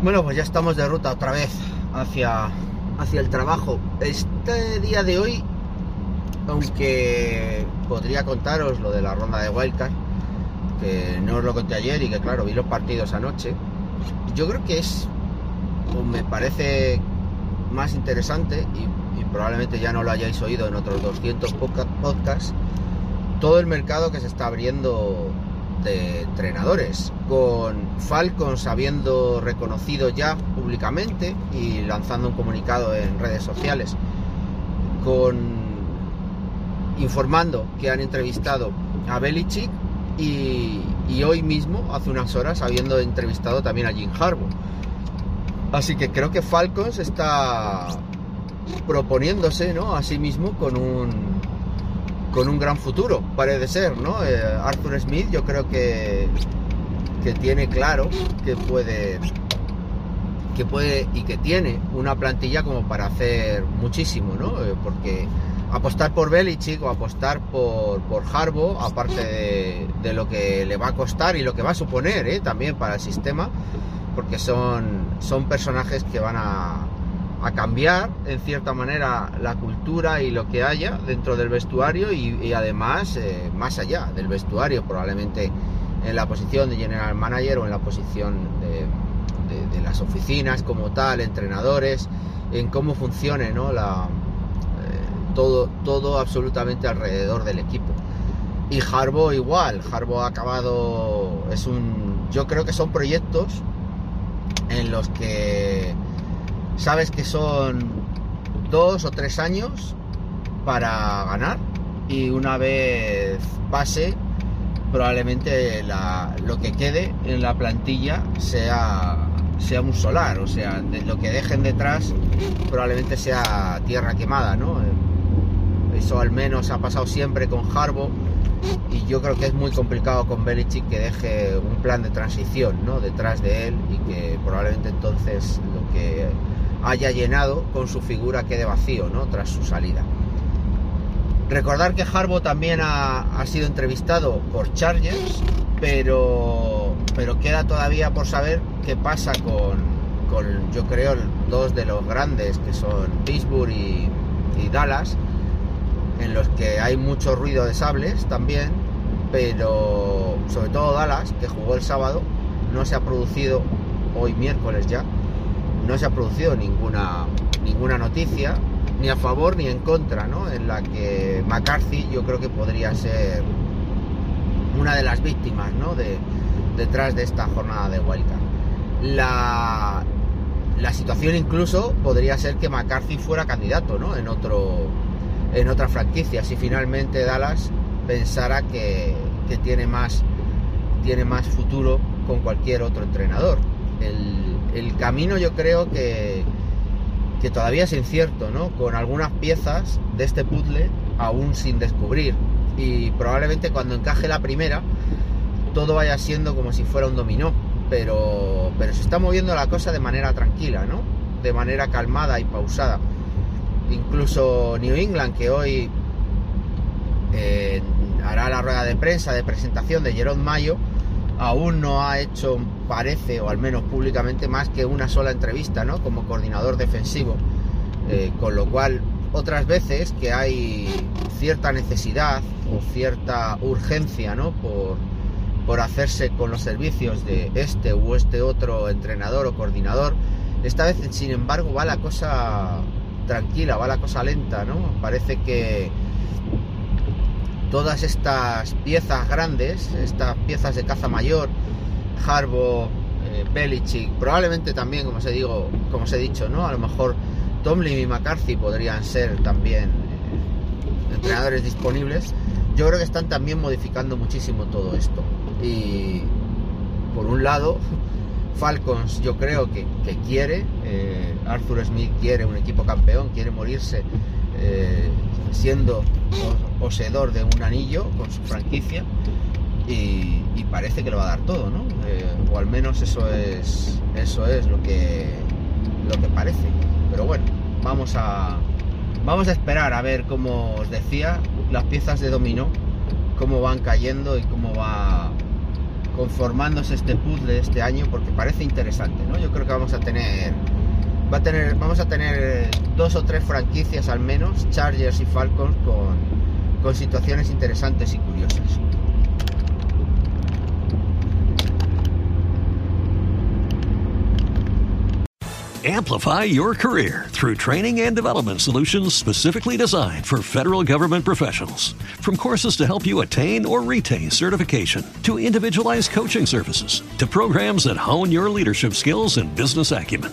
Bueno, pues ya estamos de ruta otra vez hacia, hacia el trabajo. Este día de hoy, aunque podría contaros lo de la ronda de Wildcard, que no os lo conté ayer y que claro, vi los partidos anoche, yo creo que es, me parece más interesante, y, y probablemente ya no lo hayáis oído en otros 200 podcasts, todo el mercado que se está abriendo de entrenadores, con Falcons habiendo reconocido ya públicamente y lanzando un comunicado en redes sociales, con informando que han entrevistado a Belichick y, y hoy mismo, hace unas horas, habiendo entrevistado también a Jim Harbaugh. Así que creo que Falcons está proponiéndose ¿no? a sí mismo con un con un gran futuro, parece ser, ¿no? Eh, Arthur Smith yo creo que, que tiene claro que puede que puede y que tiene una plantilla como para hacer muchísimo, ¿no? Eh, porque apostar por Belichick o apostar por, por Harbo, aparte de, lo que le va a costar y lo que va a suponer ¿eh? también para el sistema, porque son, son personajes que van a, a cambiar en cierta manera la cultura y lo que haya dentro del vestuario y, además eh, más allá del vestuario, probablemente en la posición de general manager o en la posición de las oficinas como tal, entrenadores, en cómo funcione ¿no? la, eh, todo, todo absolutamente alrededor del equipo. Y Harbo igual, Harbo ha acabado, es un, yo creo que son proyectos en los que sabes que son dos o tres años para ganar y una vez pase probablemente lo que quede en la plantilla sea, sea un solar, o sea, lo que dejen detrás probablemente sea tierra quemada, ¿no? Eso al menos ha pasado siempre con Harbo y yo creo que es muy complicado con Belichick que deje un plan de transición, ¿no? Detrás de él y que probablemente entonces lo que haya llenado con su figura quede vacío ¿no? tras su salida. Recordar que Harbo también ha, ha, sido entrevistado por Chargers, pero, pero queda todavía por saber qué pasa con, con, yo creo, dos de los grandes, que son Pittsburgh y, y Dallas, en los que hay mucho ruido de sables también, pero sobre todo Dallas, que jugó el sábado, no se ha producido hoy miércoles ya, no se ha producido ninguna, ninguna noticia, ni a favor ni en contra, ¿no? En la que McCarthy yo creo que podría ser una de las víctimas, ¿no? De, detrás de esta jornada de Wildcard. La, la situación incluso podría ser que McCarthy fuera candidato, ¿no? En otro en otra franquicia, si finalmente Dallas pensara que, que tiene más tiene más futuro con cualquier otro entrenador. El, camino yo creo que, que todavía es incierto, ¿no? Con algunas piezas de este puzzle aún sin descubrir. Y probablemente cuando encaje la primera, todo vaya siendo como si fuera un dominó. Pero, pero se está moviendo la cosa de manera tranquila, ¿no? De manera calmada y pausada. Incluso New England, que hoy eh, hará la rueda de prensa de presentación de Jerome Mayo, aún no ha hecho, parece, o al menos públicamente, más que una sola entrevista, ¿no? Como coordinador defensivo. Eh, con lo cual, otras veces que hay cierta necesidad o cierta urgencia, ¿no? Por, por hacerse con los servicios de este u este otro entrenador o coordinador. Esta vez, sin embargo, va la cosa tranquila, va la cosa lenta, ¿no? Parece que todas estas piezas grandes, estas piezas de caza mayor, Harbo, eh, Belichick, probablemente también, como os, digo, como os he dicho, ¿no? A lo mejor Tomlin y McCarthy podrían ser también eh, entrenadores disponibles. Yo creo que están también modificando muchísimo todo esto. Y por un lado, Falcons yo creo que, quiere, eh, Arthur Smith quiere un equipo campeón, quiere morirse eh, siendo poseedor de un anillo con su franquicia y, parece que lo va a dar todo, ¿no? Eh, o al menos eso es, eso es lo que, lo que parece. Pero bueno, vamos a, vamos a esperar a ver, como os decía, las piezas de dominó, cómo van cayendo y cómo va conformándose este puzzle este año, porque parece interesante, ¿no? Yo creo que vamos a tener va a tener, vamos a tener dos o tres franquicias al menos, Chargers y Falcons, con, con situaciones interesantes y curiosas. Amplify your career through training and development solutions specifically designed for federal government professionals. From courses to help you attain or retain certification, to individualized coaching services, to programs that hone your leadership skills and business acumen,